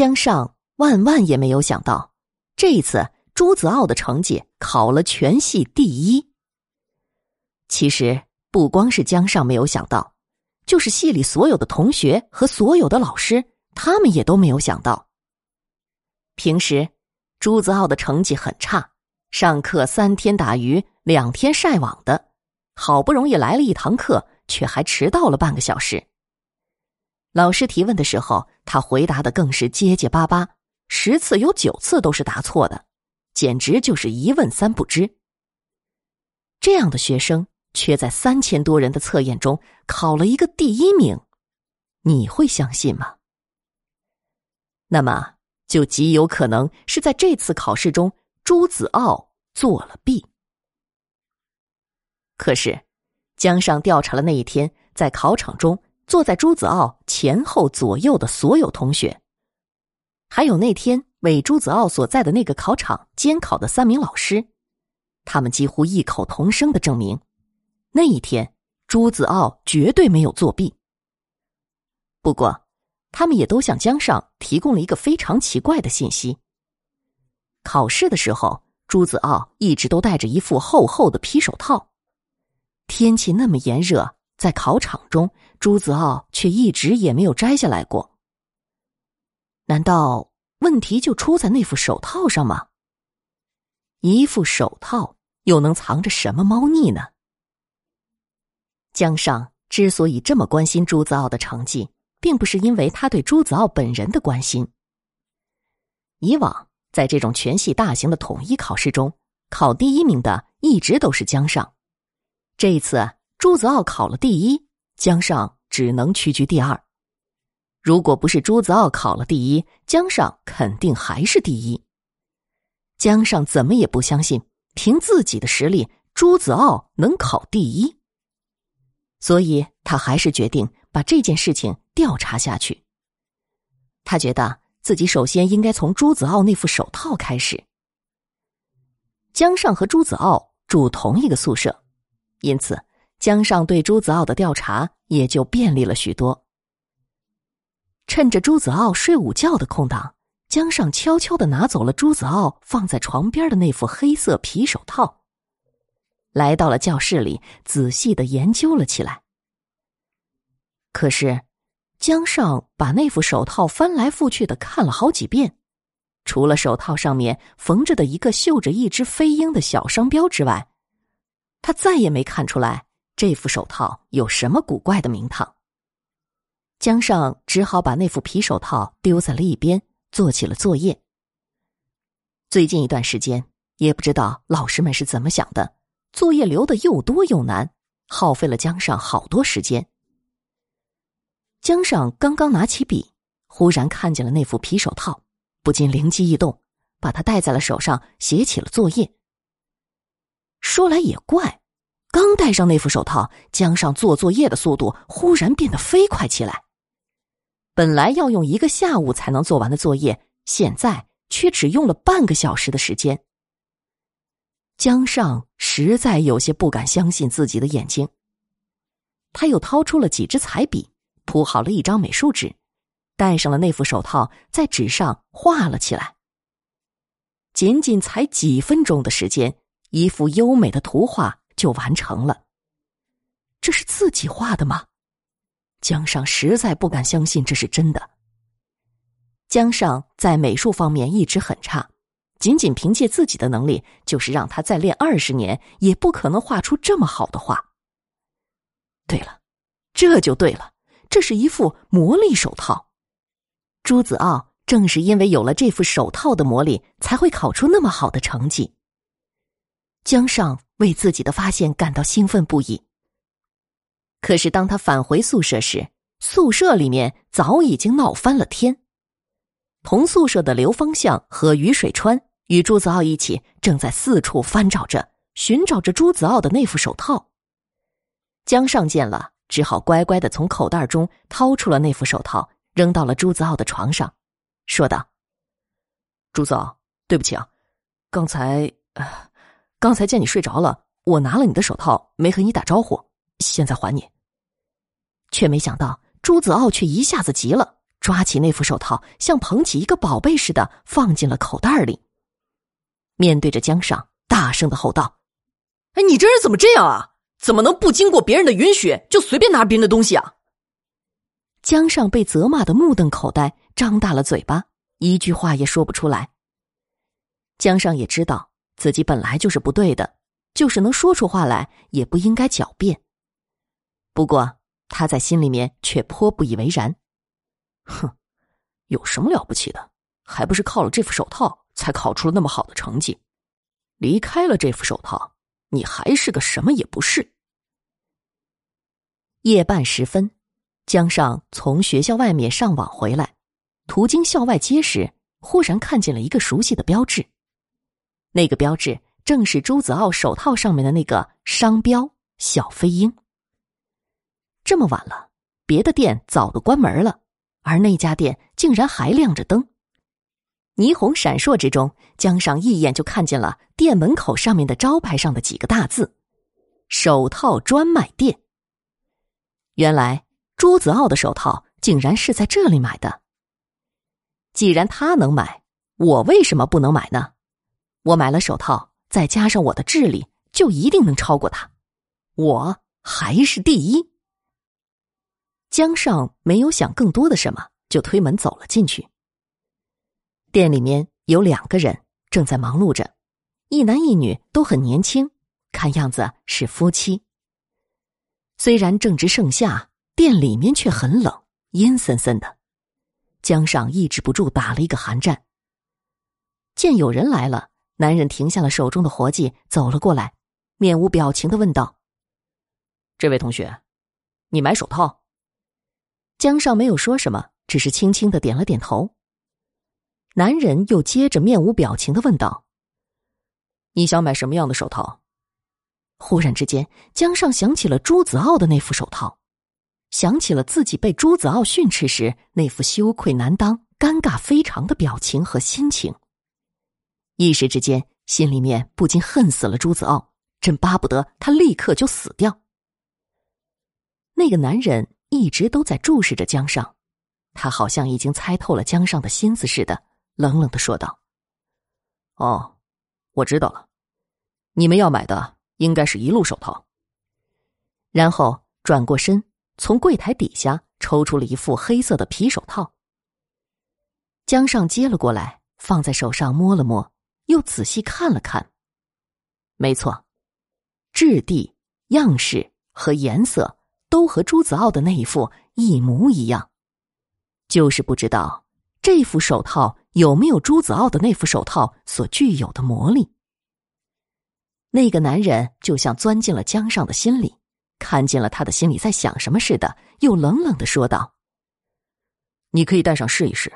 江上万万也没有想到，这一次朱子傲的成绩考了全系第一。其实不光是江上没有想到，就是系里所有的同学和所有的老师，他们也都没有想到。平时朱子傲的成绩很差，上课三天打鱼两天晒网的，好不容易来了一堂课，却还迟到了半个小时。老师提问的时候，他回答的更是结结巴巴，十次有九次都是答错的，简直就是一问三不知。这样的学生却在三千多人的测验中考了一个第一名，你会相信吗？那么就极有可能是在这次考试中，朱子傲作了弊。可是，江上调查了那一天在考场中。坐在朱子傲前后左右的所有同学，还有那天为朱子傲所在的那个考场监考的三名老师，他们几乎异口同声的证明，那一天朱子傲绝对没有作弊。不过，他们也都向江上提供了一个非常奇怪的信息：考试的时候，朱子傲一直都戴着一副厚厚的皮手套，天气那么炎热。在考场中，朱子傲却一直也没有摘下来过。难道问题就出在那副手套上吗？一副手套又能藏着什么猫腻呢？江上之所以这么关心朱子傲的成绩，并不是因为他对朱子傲本人的关心。以往在这种全系大型的统一考试中，考第一名的一直都是江上。这一次。朱子傲考了第一，江上只能屈居第二。如果不是朱子傲考了第一，江上肯定还是第一。江上怎么也不相信，凭自己的实力，朱子傲能考第一。所以他还是决定把这件事情调查下去。他觉得自己首先应该从朱子傲那副手套开始。江上和朱子傲住同一个宿舍，因此。江上对朱子傲的调查也就便利了许多。趁着朱子傲睡午觉的空档，江上悄悄的拿走了朱子傲放在床边的那副黑色皮手套，来到了教室里，仔细的研究了起来。可是，江上把那副手套翻来覆去的看了好几遍，除了手套上面缝着的一个绣着一只飞鹰的小商标之外，他再也没看出来。这副手套有什么古怪的名堂？江上只好把那副皮手套丢在了一边，做起了作业。最近一段时间，也不知道老师们是怎么想的，作业留的又多又难，耗费了江上好多时间。江上刚刚拿起笔，忽然看见了那副皮手套，不禁灵机一动，把它戴在了手上，写起了作业。说来也怪。刚戴上那副手套，江上做作业的速度忽然变得飞快起来。本来要用一个下午才能做完的作业，现在却只用了半个小时的时间。江上实在有些不敢相信自己的眼睛。他又掏出了几支彩笔，铺好了一张美术纸，戴上了那副手套，在纸上画了起来。仅仅才几分钟的时间，一幅优美的图画。就完成了。这是自己画的吗？江上实在不敢相信这是真的。江上在美术方面一直很差，仅仅凭借自己的能力，就是让他再练二十年，也不可能画出这么好的画。对了，这就对了，这是一副魔力手套。朱子傲正是因为有了这副手套的魔力，才会考出那么好的成绩。江上。为自己的发现感到兴奋不已。可是当他返回宿舍时，宿舍里面早已经闹翻了天。同宿舍的刘方向和于水川与朱子傲一起，正在四处翻找着，寻找着朱子傲的那副手套。江上见了，只好乖乖的从口袋中掏出了那副手套，扔到了朱子傲的床上，说道：“朱子傲，对不起啊，刚才……”刚才见你睡着了，我拿了你的手套，没和你打招呼，现在还你。却没想到朱子傲却一下子急了，抓起那副手套，像捧起一个宝贝似的放进了口袋里。面对着江上，大声的吼道：“哎，你这人怎么这样啊？怎么能不经过别人的允许就随便拿别人的东西啊？”江上被责骂的目瞪口呆，张大了嘴巴，一句话也说不出来。江上也知道自己本来就是不对的，就是能说出话来，也不应该狡辩。不过他在心里面却颇不以为然。哼，有什么了不起的？还不是靠了这副手套才考出了那么好的成绩。离开了这副手套，你还是个什么也不是。夜半时分。江上从学校外面上网回来，途经校外街时，忽然看见了一个熟悉的标志。那个标志正是朱子傲手套上面的那个商标“小飞鹰”。这么晚了，别的店早都关门了，而那家店竟然还亮着灯，霓虹闪烁之中，江上一眼就看见了店门口上面的招牌上的几个大字：“手套专卖店。”原来。朱子傲的手套竟然是在这里买的。既然他能买，我为什么不能买呢？我买了手套，再加上我的智力，就一定能超过他。我还是第一。江上没有想更多的什么，就推门走了进去。店里面有两个人正在忙碌着，一男一女都很年轻，看样子是夫妻。虽然正值盛夏。店里面却很冷，阴森森的。江上抑制不住打了一个寒战。见有人来了，男人停下了手中的活计，走了过来，面无表情的问道：“这位同学，你买手套？”江上没有说什么，只是轻轻的点了点头。男人又接着面无表情的问道：“你想买什么样的手套？”忽然之间，江上想起了朱子傲的那副手套。想起了自己被朱子傲训斥时那副羞愧难当、尴尬非常的表情和心情，一时之间心里面不禁恨死了朱子傲，真巴不得他立刻就死掉。那个男人一直都在注视着江上，他好像已经猜透了江上的心思似的，冷冷的说道：“哦，我知道了，你们要买的应该是一路手套。”然后转过身。从柜台底下抽出了一副黑色的皮手套，江上接了过来，放在手上摸了摸，又仔细看了看。没错，质地、样式和颜色都和朱子傲的那一副一模一样，就是不知道这副手套有没有朱子傲的那副手套所具有的魔力。那个男人就像钻进了江上的心里。看见了他的心里在想什么似的，又冷冷的说道：“你可以戴上试一试，